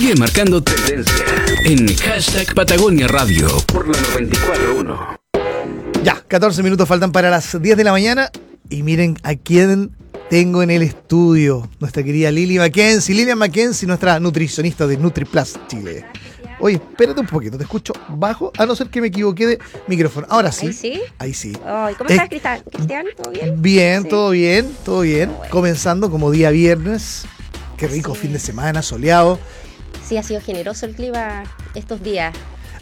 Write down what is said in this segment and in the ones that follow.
Sigue marcando tendencia en hashtag Patagonia Radio por la 941. Ya, 14 minutos faltan para las 10 de la mañana. Y miren a quién tengo en el estudio. Nuestra querida Lili Mackenzie. Lilian Mackenzie, nuestra nutricionista de NutriPlus Chile. Oye, espérate un poquito, te escucho bajo, a no ser que me equivoqué de micrófono. Ahora sí. ¿Ahí sí? Ahí sí. Ay, ¿Cómo Eh, estás, Cristian? ¿Cristian? ¿Todo bien? Bien, Sí. todo bien, todo bien. Bueno. Comenzando como día viernes. Qué rico Sí. fin de semana, soleado. Sí, ha sido generoso el clima estos días.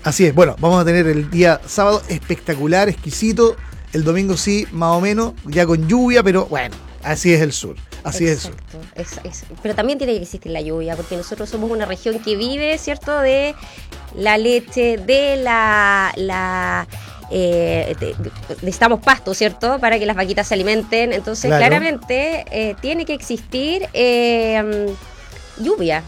Así es, bueno, vamos a tener el día sábado espectacular, exquisito. El domingo sí, más o menos, ya con lluvia, pero bueno, así es el sur. Así es el sur. Exacto. Es- es- pero también tiene que existir la lluvia, porque nosotros somos una región que vive, ¿cierto?, de la leche, de la... la eh, de- de- necesitamos pasto, ¿cierto?, para que las vaquitas se alimenten. Entonces, Claro. claramente, eh, tiene que existir eh, lluvia.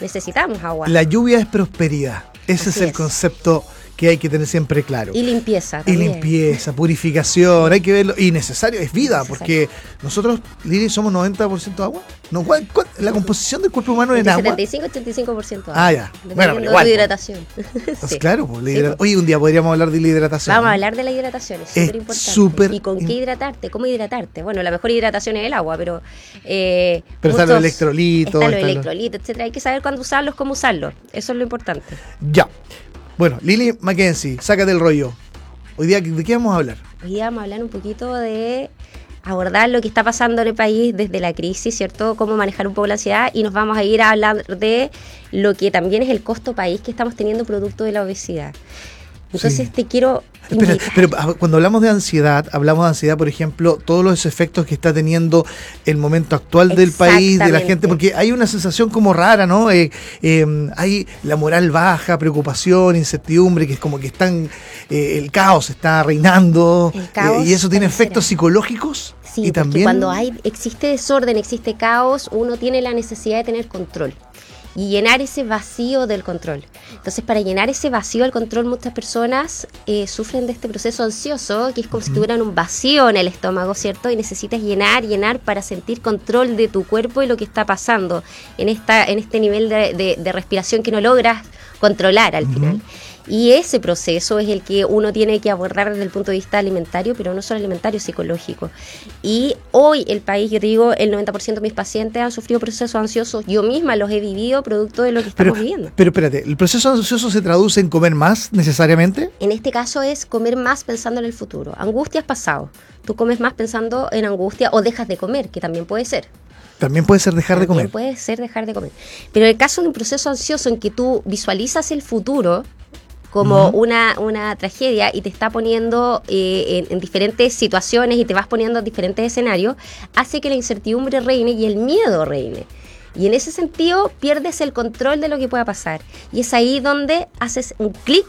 Necesitamos agua. La lluvia es prosperidad. Ese Así es el es. concepto que hay que tener siempre claro. Y limpieza. Y también. limpieza, purificación, hay que verlo. Y necesario, es vida, Necesario. porque nosotros, Lili, somos 90% agua. No, ¿cuál- cuál- la composición del cuerpo humano en Entre agua. 75-85% agua. Ah, ya. Bueno, pero igual, de pues. hidratación. Pues Sí. claro, pues, la Sí, hidrata- pues. Oye, un día podríamos hablar de la hidratación. Vamos a hablar de la hidratación, es Es súper importante. ¿Y con qué hidratarte? ¿Cómo hidratarte? Bueno, la mejor hidratación es el agua, pero... eh, Pero están los electrolitos, están los- electrolitos, etcétera. Hay que saber cuándo usarlos, cómo usarlos. Eso es lo importante. Ya. Bueno, Lili Mackenzie, sácate el rollo. Hoy día, ¿de qué vamos a hablar? Hoy día vamos a hablar un poquito de abordar lo que está pasando en el país desde la crisis, ¿cierto? Cómo manejar un poco la ansiedad y nos vamos a ir a hablar de lo que también es el costo país que estamos teniendo producto de la obesidad. Entonces Sí. te quiero Espera, invitar- pero ah, cuando hablamos de ansiedad, hablamos de ansiedad, por ejemplo, todos los efectos que está teniendo el momento actual del país, de la gente, porque hay una sensación como rara, ¿no? Eh, eh, hay la moral baja, preocupación, incertidumbre, que es como que están, eh, el caos está reinando, El caos eh, y eso tiene efectos psicológicos. Sí, y también cuando hay, existe desorden, existe caos, uno tiene la necesidad de tener control y llenar ese vacío del control. Entonces, para llenar ese vacío del control, muchas personas eh, sufren de este proceso ansioso, que es como si tuvieran un vacío en el estómago, ¿cierto? Y necesitas llenar, llenar para sentir control de tu cuerpo y lo que está pasando en, esta, en este nivel de, de- de respiración que no logras controlar al final. Y ese proceso es el que uno tiene que abordar desde el punto de vista alimentario, pero no solo alimentario, psicológico. Y hoy el país, yo te digo, el 90% de mis pacientes han sufrido procesos ansiosos. Yo misma los he vivido producto de lo que pero, estamos viviendo. pero espérate, ¿el proceso ansioso se traduce en comer más necesariamente? En este caso es comer más pensando en el futuro. Angustia es pasado. Tú comes más pensando en angustia o dejas de comer, que también puede ser. También puede ser dejar de comer. Puede ser dejar de comer. Pero en el caso de un proceso ansioso en que tú visualizas el futuro como una, una tragedia y te está poniendo eh, en, en diferentes situaciones y te vas poniendo en diferentes escenarios, hace que la incertidumbre reine y el miedo reine. Y en ese sentido pierdes el control de lo que pueda pasar. Y es ahí donde haces un clic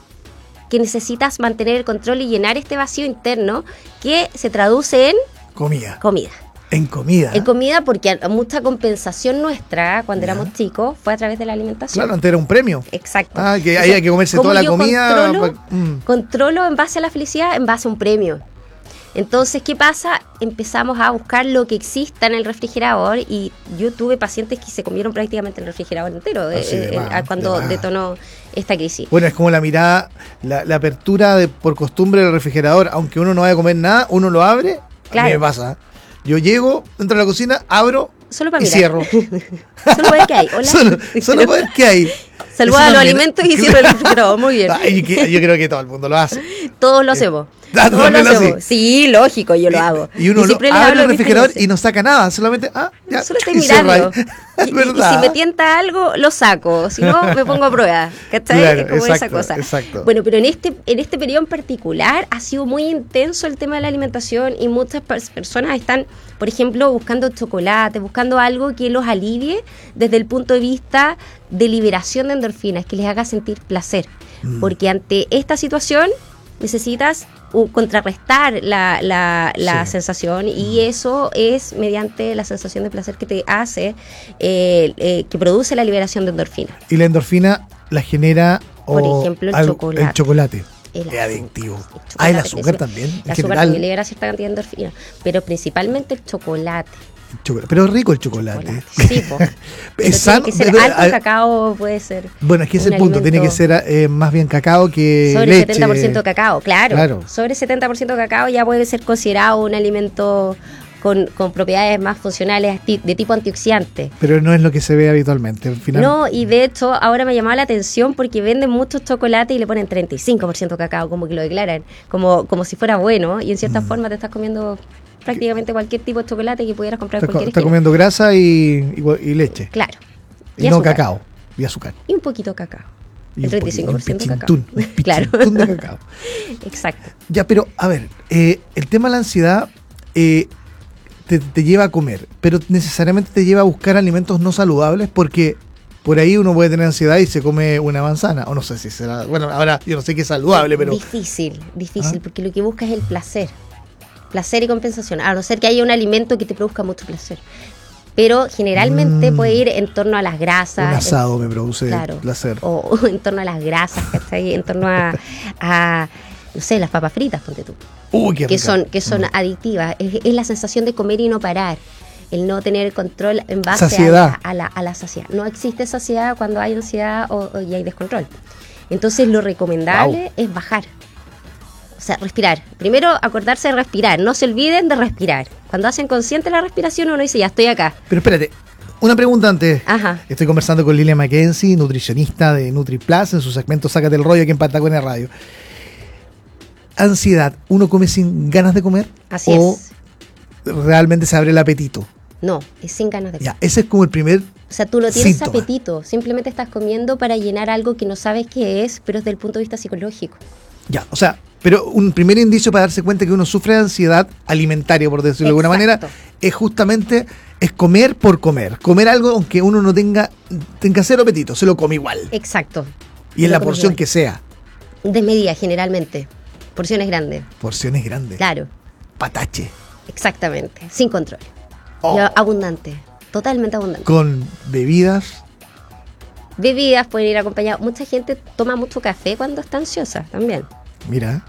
que necesitas mantener el control y llenar este vacío interno que se traduce en Comida. comida. En comida. En comida porque a- mucha compensación nuestra cuando éramos chicos fue a través de la alimentación. Claro, antes era un premio. Exacto. Ah, que Entonces, había que comerse ¿cómo toda la comida. Controlo, mm. controlo en base a la felicidad, en base a un premio. Entonces, ¿qué pasa? Empezamos a buscar lo que exista en el refrigerador y yo tuve pacientes que se comieron prácticamente el refrigerador entero eh, de eh, más, a- cuando de detonó esta crisis. Bueno, es como la mirada, la, la apertura de, por costumbre del refrigerador, aunque uno no vaya a comer nada, uno lo abre. A mí Claro. me pasa. Yo llego, entro a la cocina, abro Solo para y mirar. cierro. Solo para ver qué hay. Hola. solo, solo para ver qué hay. Saluda a los alimentos y cierra el refrigerador. Muy bien. Yo creo que todo el mundo lo hace. Todos lo hacemos. Ah, ¿tú Todos lo lo haces? Sí, lógico, yo lo hago. Y uno lo siempre les abre hablo el refrigerador y no saca nada, solamente, ah, ya. Solo estoy y mirando. Y, y- y si me tienta algo, lo saco. Si no, me pongo a prueba. ¿Cachai? Claro, Es como esa exacto, cosa. exacto. Bueno, pero en este, en este periodo en particular ha sido muy intenso el tema de la alimentación y muchas pers- personas están, por ejemplo, buscando chocolate, buscando algo que los alivie desde el punto de vista de liberación de endorfinas, que les haga sentir placer. Mm. Porque ante esta situación necesitas uh, contrarrestar la, la- la Sí. sensación y eso es mediante la sensación de placer que te hace, eh, eh, que produce la liberación de endorfina. Y la endorfina la genera. Por o ejemplo, el chocolate. El chocolate. El Es adictivo. el Ah, el azúcar también. El azúcar general. también libera cierta cantidad de endorfina, pero principalmente el chocolate. Chocolate. Pero es rico el chocolate. Sí, es tiene sano. que ser pero, alto a- cacao, puede ser. Bueno, es que ese es el punto. Tiene que ser eh, más bien cacao que Sobre leche. 70% cacao, claro. Claro. Sobre 70% cacao ya puede ser considerado un alimento con, con propiedades más funcionales de tipo antioxidante. Pero no es lo que se ve habitualmente. Al final, No, y de hecho ahora me ha llamado la atención porque venden muchos chocolates y le ponen 35% cacao, como que lo declaran, como, como si fuera bueno, y en Mm. cierta forma te estás comiendo prácticamente cualquier tipo de chocolate que pudieras comprar está, está comiendo grasa y, y- y leche. Claro. Y, no azúcar. cacao. Y azúcar. Y un poquito cacao. Y El un poquito- un 35% cacao. Claro. de cacao. Exacto. Ya, pero a ver, eh, el tema de la ansiedad eh, te, te lleva a comer, pero necesariamente te lleva a buscar alimentos no saludables porque por ahí uno puede tener ansiedad y se come una manzana, o no sé si será, bueno, ahora yo no sé qué es saludable, pero Difícil, difícil, ¿Ah? porque lo que buscas es el placer. Placer y compensación, a no ser que haya un alimento que te produzca mucho placer. Pero generalmente Mm. puede ir en torno a las grasas. un asado me produce Claro. placer. O, o en torno a las grasas, ¿cachai? En torno a, a, no sé, las papas fritas, ponte tú. Uy, qué Que rica. son, que son Mm. adictivas. Es, es la sensación de comer y no parar. El no tener control en base a la, a, la, a la saciedad. No existe saciedad cuando hay ansiedad o, o- y hay descontrol. Entonces lo recomendable es bajar. O sea, respirar. Primero acordarse de respirar. No se olviden de respirar. Cuando hacen consciente la respiración uno dice, ya estoy acá. Pero espérate, una pregunta antes. Ajá. Estoy conversando con Lilia Mackenzie, nutricionista de NutriPlus, en su segmento Sácate el rollo aquí en Patagonia Radio. Ansiedad, ¿uno come sin ganas de comer? Así ¿O es. realmente se abre el apetito? No, es sin ganas de comer. Ya, ese es como el primer O sea, tú no tienes Síntoma. apetito, simplemente estás comiendo para llenar algo que no sabes qué es, pero desde el punto de vista psicológico. Ya, o sea, pero un primer indicio para darse cuenta que uno sufre de ansiedad alimentaria, por decirlo de alguna manera, es justamente es comer por comer. Comer algo aunque uno no tenga, tenga cero apetito, se lo come igual. Exacto. Y en la porción igual. que sea. Desmedida, generalmente. Porciones grandes. Porciones grandes. Claro, Patache. exactamente. Sin control. Oh. Abundante. Totalmente abundante. Con bebidas. Bebidas pueden ir acompañadas. Mucha gente toma mucho café cuando está ansiosa también. Mira.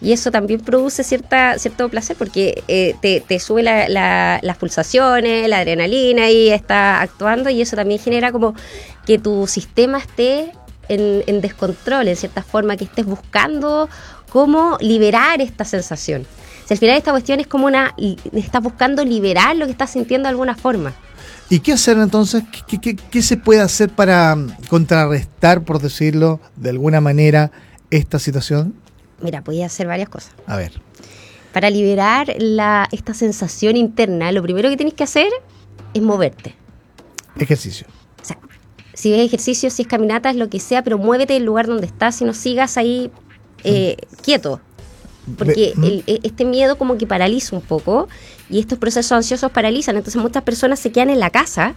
Y eso también produce cierta, cierto placer porque eh, te, te sube la- la- las pulsaciones, la adrenalina y está actuando y eso también genera como que tu sistema esté en, en descontrol, en cierta forma, que estés buscando cómo liberar esta sensación. Si al final esta cuestión es como una... Estás buscando liberar lo que estás sintiendo de alguna forma. ¿Y qué hacer entonces? ¿Qué, qué- qué se puede hacer para contrarrestar, por decirlo de alguna manera, esta situación? Mira, podía hacer varias cosas. A ver. Para liberar la, esta sensación interna, lo primero que tienes que hacer es moverte. Ejercicio. O sea, si es ejercicio, si es caminatas, lo que sea, pero muévete del lugar donde estás y no sigas ahí eh, quieto. Porque el- e- este miedo como que paraliza un poco y estos procesos ansiosos paralizan. Entonces muchas personas se quedan en la casa,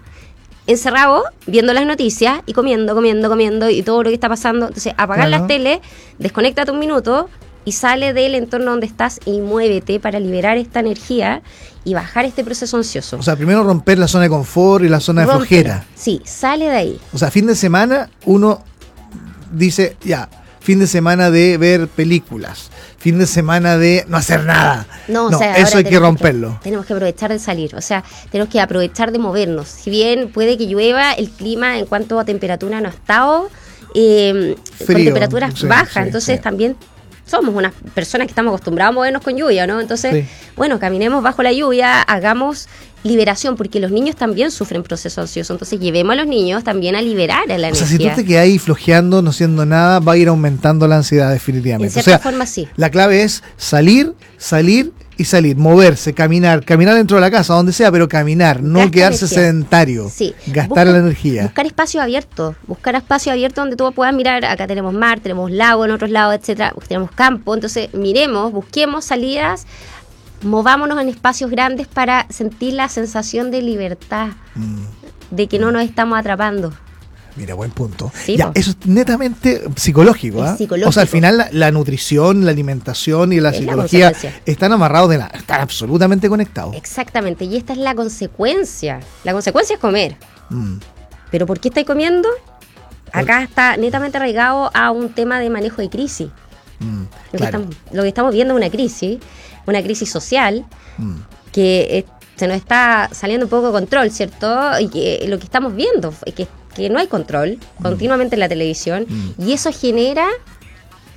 encerrados, viendo las noticias y comiendo, comiendo, comiendo y todo lo que está pasando. Entonces apagar Claro. las tele, desconéctate un minuto y sale del entorno donde estás y muévete para liberar esta energía y bajar este proceso ansioso. O sea, primero romper la zona de confort y la zona de flojera. Sí, sale de ahí. O sea, fin de semana uno dice, ya, fin de semana de ver películas, fin de semana de no hacer nada. No, o sea, eso hay que romperlo. tenemos que aprovechar de salir, o sea, tenemos que aprovechar de movernos. Si bien puede que llueva, el clima en cuanto a temperatura no ha estado eh, con temperaturas sí, bajas, sí, entonces sí. también somos unas personas que estamos acostumbrados a movernos con lluvia, ¿no? Entonces, Sí. bueno, caminemos bajo la lluvia, hagamos liberación, porque los niños también sufren proceso ansioso, entonces llevemos a los niños también a liberar la O sea, si tú energía. te quedas ahí flojeando, no haciendo nada, va a ir aumentando la ansiedad en definitivamente. O cierta sea, forma sí. la clave es salir, salir y salir, moverse, caminar, caminar dentro de la casa, donde sea, pero caminar, no Gasta quedarse energía. sedentario, Sí. gastar la energía. Buscar espacio abierto, buscar espacio abierto donde tú puedas mirar, acá tenemos mar, tenemos lago en otros lados, etcétera, tenemos campo, entonces miremos, busquemos salidas, movámonos en espacios grandes para sentir la sensación de libertad, Mm, de que no nos estamos atrapando. mira, buen punto. Sí, Ya, po. eso es netamente psicológico, Es ¿ah? psicológico. O sea, al final la, la nutrición, la alimentación y la Es psicología están amarrados de la, están absolutamente conectados. Exactamente, y esta es la consecuencia. La consecuencia es comer. Mm, ¿Pero por qué estáis comiendo? Acá está netamente arraigado a un tema de manejo de crisis. mm, Lo, que estamos, lo que estamos viendo es una crisis, una crisis social, Mm. que se nos está saliendo un poco de control, ¿cierto? Y que lo que estamos viendo es que, que no hay control Mm. continuamente en la televisión y eso genera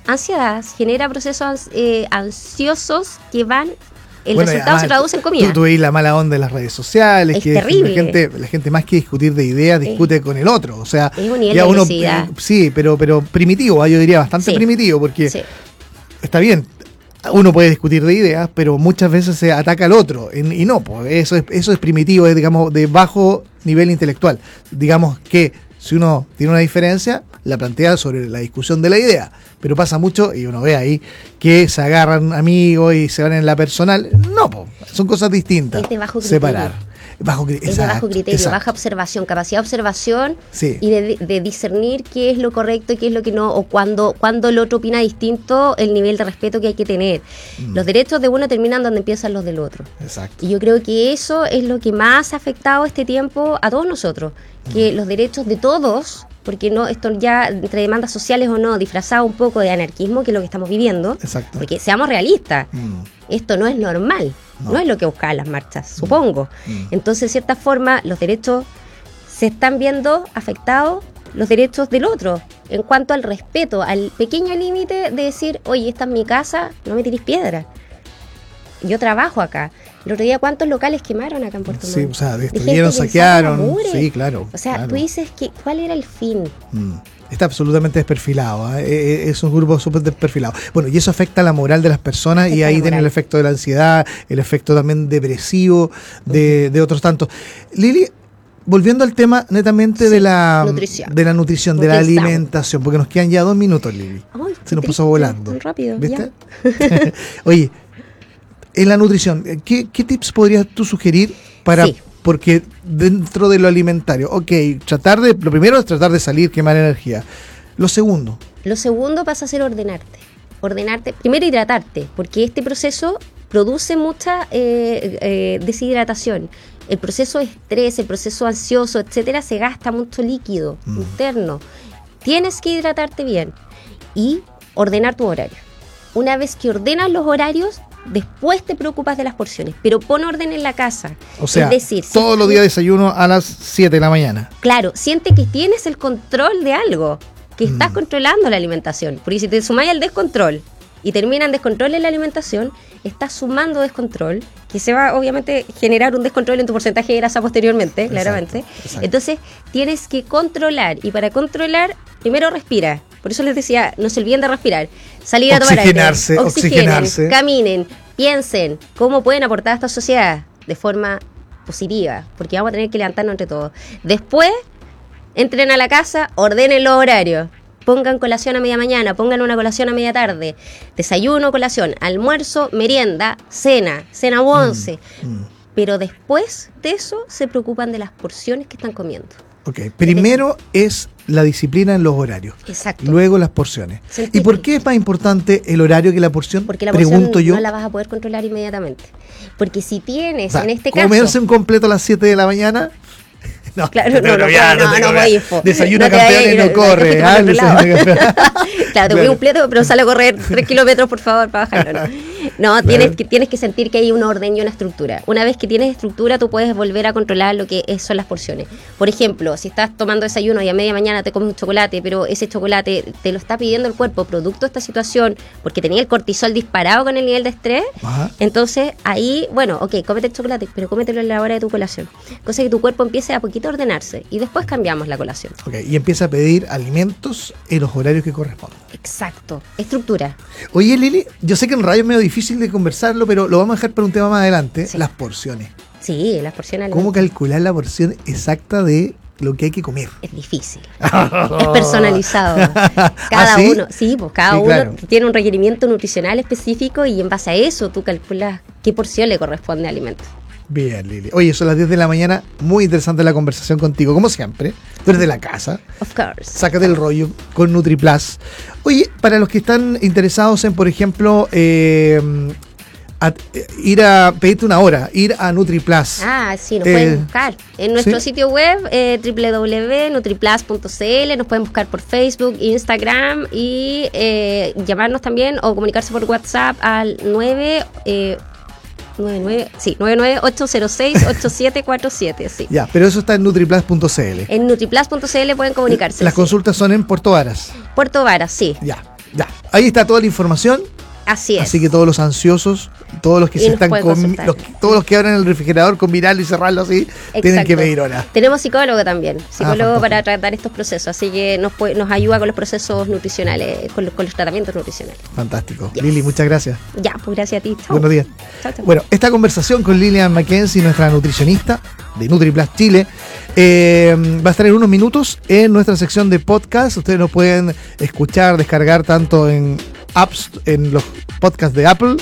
ansiedad, genera procesos eh, ansiosos que van, el Bueno, resultado se traduce en comida. Tú, tú veis la mala onda de las redes sociales, Es que terrible. La, gente, la gente más que discutir de ideas discute con el otro. O sea, Es un nivel ya de uno. eh, sí, pero, pero primitivo, ah, yo diría bastante Sí. primitivo, porque Sí. está bien. Uno puede discutir de ideas, pero muchas veces se ataca al otro. Y, no, pues eso es, eso es primitivo, es digamos de bajo nivel intelectual. Digamos que si uno tiene una diferencia, la plantea sobre la discusión de la idea. Pero pasa mucho, y uno ve ahí, que se agarran amigos y se van en la personal. No, po, son cosas distintas. Es de bajo criterio. Separar. Bajo, Es de bajo criterio, exacto. baja observación, capacidad de observación Sí. y de, de discernir qué es lo correcto y qué es lo que no, o cuando, cuando el otro opina distinto, el nivel de respeto que hay que tener. Mm. Los derechos de uno terminan donde empiezan los del otro. Exacto. Y yo creo que eso es lo que más ha afectado este tiempo a todos nosotros, que Mm. los derechos de todos, porque no esto ya entre demandas sociales o no, disfrazado un poco de anarquismo, que es lo que estamos viviendo, Exacto. porque seamos realistas, Mm. esto no es normal, no, No. es lo que buscaban las marchas, supongo. Mm. Entonces, de cierta forma, los derechos se están viendo afectados los derechos del otro en cuanto al respeto, al pequeño límite de decir, oye, esta es mi casa, no me tirís piedra. Yo trabajo acá. El otro día, ¿cuántos locales quemaron acá en Puerto Sí, o sea, De destruyeron, saquearon. Sí, claro. O sea, claro. tú dices que cuál era el fin. Mm. Está absolutamente desperfilado. ¿eh? Eh, eh, Es un grupo súper desperfilado. Bueno, y eso afecta la moral de las personas y ahí tiene el efecto de la ansiedad, el efecto también depresivo de, de otros tantos. Lili, volviendo al tema netamente de la nutrición. de la nutrición, de la alimentación, porque nos quedan ya dos minutos, Lili. Ay, Se nos puso volando. tan rápido, ¿Viste? Oye, en la nutrición, ¿qué, qué tips podrías tú sugerir para... Sí. Porque dentro de lo alimentario, ok, tratar de... Lo primero es tratar de salir, quemar energía. Lo segundo, Lo segundo pasa a ser ordenarte. Ordenarte, primero hidratarte, porque este proceso produce mucha eh, eh, deshidratación. El proceso de estrés, el proceso ansioso, etcétera, se gasta mucho líquido Mm. interno. Tienes que hidratarte bien y ordenar tu horario. Una vez que ordenas los horarios, después te preocupas de las porciones, pero pon orden en la casa. o sea, es decir, si todos los días desayuno a las 7 de la mañana. Claro, siente que tienes el control de algo, que estás Mm. controlando la alimentación. Porque si te sumáis al descontrol y termina en descontrol en la alimentación, estás sumando descontrol, que se va obviamente generar un descontrol en tu porcentaje de grasa posteriormente, Exacto, claramente. exacto. Entonces tienes que controlar y para controlar, primero respira. Por eso les decía, no se olviden de respirar. Salir a tomar aire. Oxigenarse, Oxigenen, oxigenarse. caminen, piensen cómo pueden aportar a esta sociedad de forma positiva, porque vamos a tener que levantarnos entre todos. Después, entren a la casa, ordenen los horarios. Pongan colación a media mañana, pongan una colación a media tarde, desayuno, colación, almuerzo, merienda, cena, cena once. Mm, Pero después de eso se preocupan de las porciones que están comiendo. Ok, primero es la disciplina en los horarios. Exacto. Luego las porciones. ¿Y por qué es más importante el horario que la porción? Porque la porción yo. no la vas a poder controlar inmediatamente. Porque si tienes, O sea, en este caso... comerse un completo a las 7 de la mañana. No, Claro, no, no, voy a- no, no, a-. Desayuno No vayas, campeón y no corre. desayuno. Claro, te voy un pleto, pero sale a correr 3 kilómetros, por favor, para bajarlo. No, tienes, que, tienes que sentir que hay un orden y una estructura. Una vez que tienes estructura, tú puedes volver a controlar lo que es- son las porciones. Por ejemplo, si estás tomando desayuno y a media mañana te comes un chocolate, pero ese chocolate te lo está pidiendo el cuerpo producto de esta situación, porque tenía el cortisol disparado con el nivel de estrés, Ajá. entonces ahí, bueno, ok, cómete el chocolate, pero cómetelo en la hora de tu colación. Cosa que tu cuerpo empiece a poquito a ordenarse y después cambiamos la colación. Ok, y empieza a pedir alimentos en los horarios que corresponden. Exacto, estructura. Oye, Lili, yo sé que en radio es medio difícil de conversarlo, pero lo vamos a dejar para un tema más adelante. Sí. Las porciones. Sí, las porciones ¿Cómo calcular la porción exacta de lo que hay que comer? es difícil. es personalizado. Cada ¿Ah, sí? uno, sí, pues cada Sí, uno claro. tiene un requerimiento nutricional específico y en base a eso tú calculas qué porción le corresponde al alimento. Bien, Lili. Oye, son las 10 de la mañana. Muy interesante la conversación contigo, como siempre. Tú eres de la casa. Of course. Sácate el rollo con NutriPlus. Oye, para los que están interesados en, por ejemplo, eh, a- eh, ir a pedirte una hora, ir a NutriPlus. Ah, sí, nos Eh, pueden buscar en nuestro ¿sí? sitio web eh, www.nutriplus.cl, nos pueden buscar por Facebook, Instagram y eh, llamarnos también o comunicarse por WhatsApp al 9 eh, 99, sí, 99806-8747, sí. Ya, pero eso está en nutriplus.cl. En nutriplus.cl pueden comunicarse. Las sí. consultas son en Puerto Varas. Puerto Varas, sí. Ya, ya. Ahí está toda la información. Así es. Así que todos los ansiosos, todos los que Y se están los que- todos los que abren el refrigerador, combinarlo y cerrarlo así, tienen que pedir hora. Tenemos psicólogo también, psicólogo fantástico. para tratar estos procesos, así que nos, puede- nos ayuda con los procesos nutricionales, con los, con los tratamientos nutricionales. Fantástico. Yes. Lili, muchas gracias. Ya, pues gracias a ti. Chao. Buenos días. Chao, chao. Bueno, esta conversación con Lilian Mackenzie, nuestra nutricionista de NutriPlus Chile, eh, va a estar en unos minutos en nuestra sección de podcast. Ustedes nos pueden escuchar, descargar tanto en apps, en los podcasts de Apple,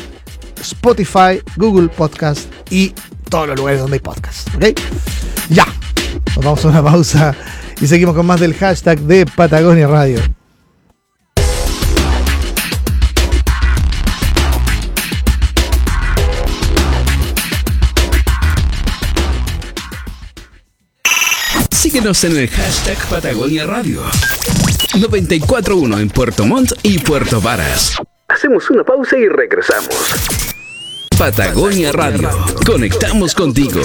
Spotify, Google Podcast y todos los lugares donde hay podcast. ¿Ok? Ya. Nos vamos a una pausa y seguimos con más del hashtag de Patagonia Radio. Síguenos en el hashtag Patagonia Radio. 941 en Puerto Montt y Puerto Varas. Hacemos una pausa y regresamos. Patagonia Radio. Conectamos contigo.